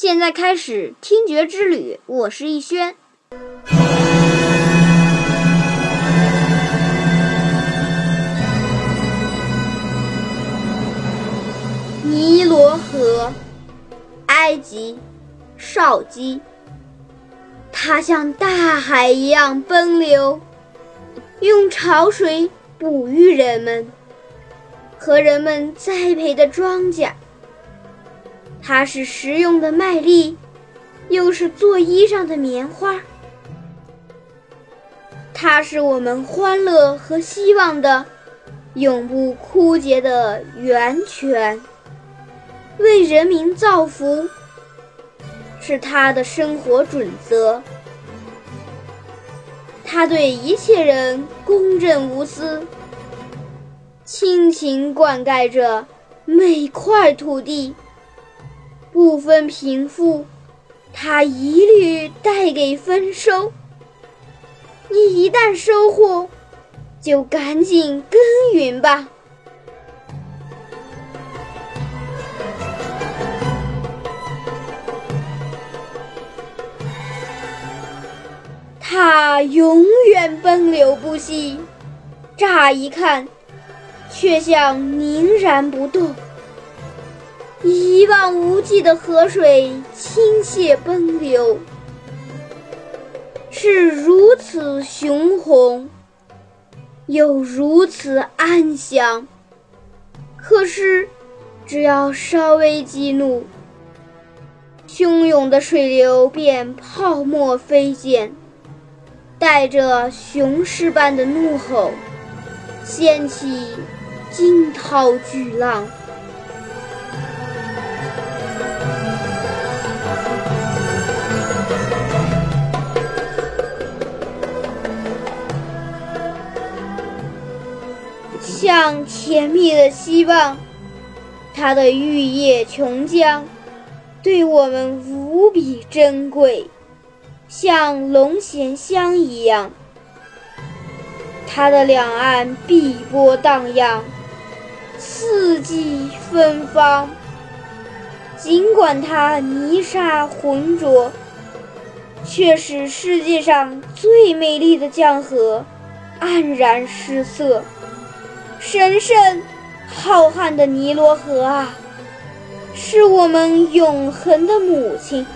现在开始听觉之旅，我是逸轩。尼罗河，埃及，少基。它像大海一样奔流，用潮水哺育人们和人们栽培的庄稼。它是食用的麦粒，又是做衣裳的棉花。它是我们欢乐和希望的永不枯竭的源泉。为人民造福，是他的生活准则。他对一切人公正无私，亲情灌溉着每块土地，不分贫富，他一律带给丰收。你一旦收获，就赶紧耕耘吧。它永远奔流不息，乍一看，却像凝然不动。一望无际的河水倾泻奔流，是如此雄宏，又如此安详。可是，只要稍微激怒，汹涌的水流便泡沫飞溅。带着雄狮般的怒吼，掀起惊涛巨浪，像甜蜜的希望。它的玉液琼浆，对我们无比珍贵。像龙涎香一样，它的两岸碧波荡漾，四季芬芳。尽管它泥沙浑浊，却使世界上最美丽的江河黯然失色。神圣浩瀚的尼罗河啊，是我们永恒的母亲。